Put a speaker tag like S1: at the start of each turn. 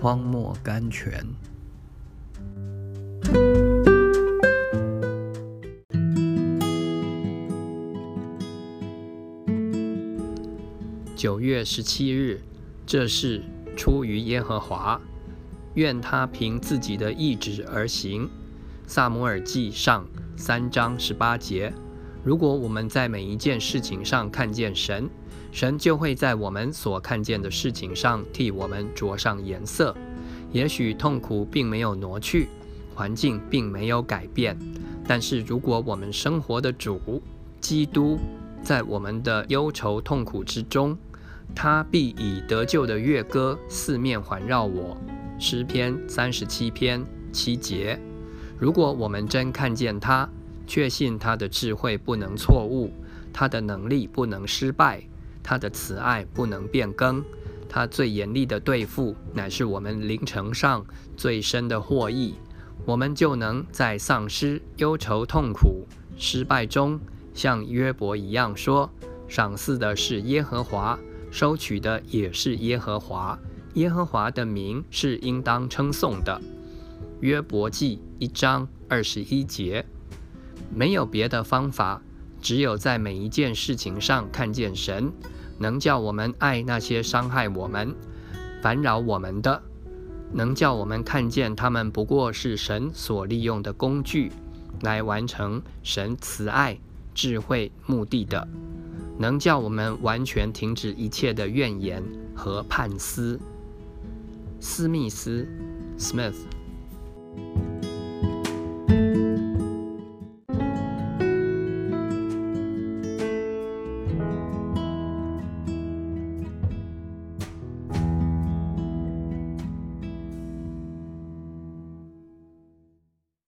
S1: 荒漠甘泉。九月十七日，这是出于耶和华，愿他凭自己的意志而行。萨摩尔记上三章十八节。如果我们在每一件事情上看见神，神就会在我们所看见的事情上替我们着上颜色。也许痛苦并没有挪去，环境并没有改变，但是如果我们生活的主基督在我们的忧愁痛苦之中，他必以得救的乐歌四面环绕我。诗篇三十七篇七节。如果我们真看见他，确信他的智慧不能错误，他的能力不能失败，他的慈爱不能变更，他最严厉的对付乃是我们灵城上最深的获益。我们就能在丧失、忧愁、痛苦、失败中，像约伯一样说：“赏赐的是耶和华，收取的也是耶和华。耶和华的名是应当称颂的。”约伯记一章二十一节。没有别的方法，只有在每一件事情上看见神，能叫我们爱那些伤害我们、烦扰我们的，能叫我们看见他们不过是神所利用的工具，来完成神慈爱、智慧目的的，能叫我们完全停止一切的怨言和叛思。斯密斯 （Smith）。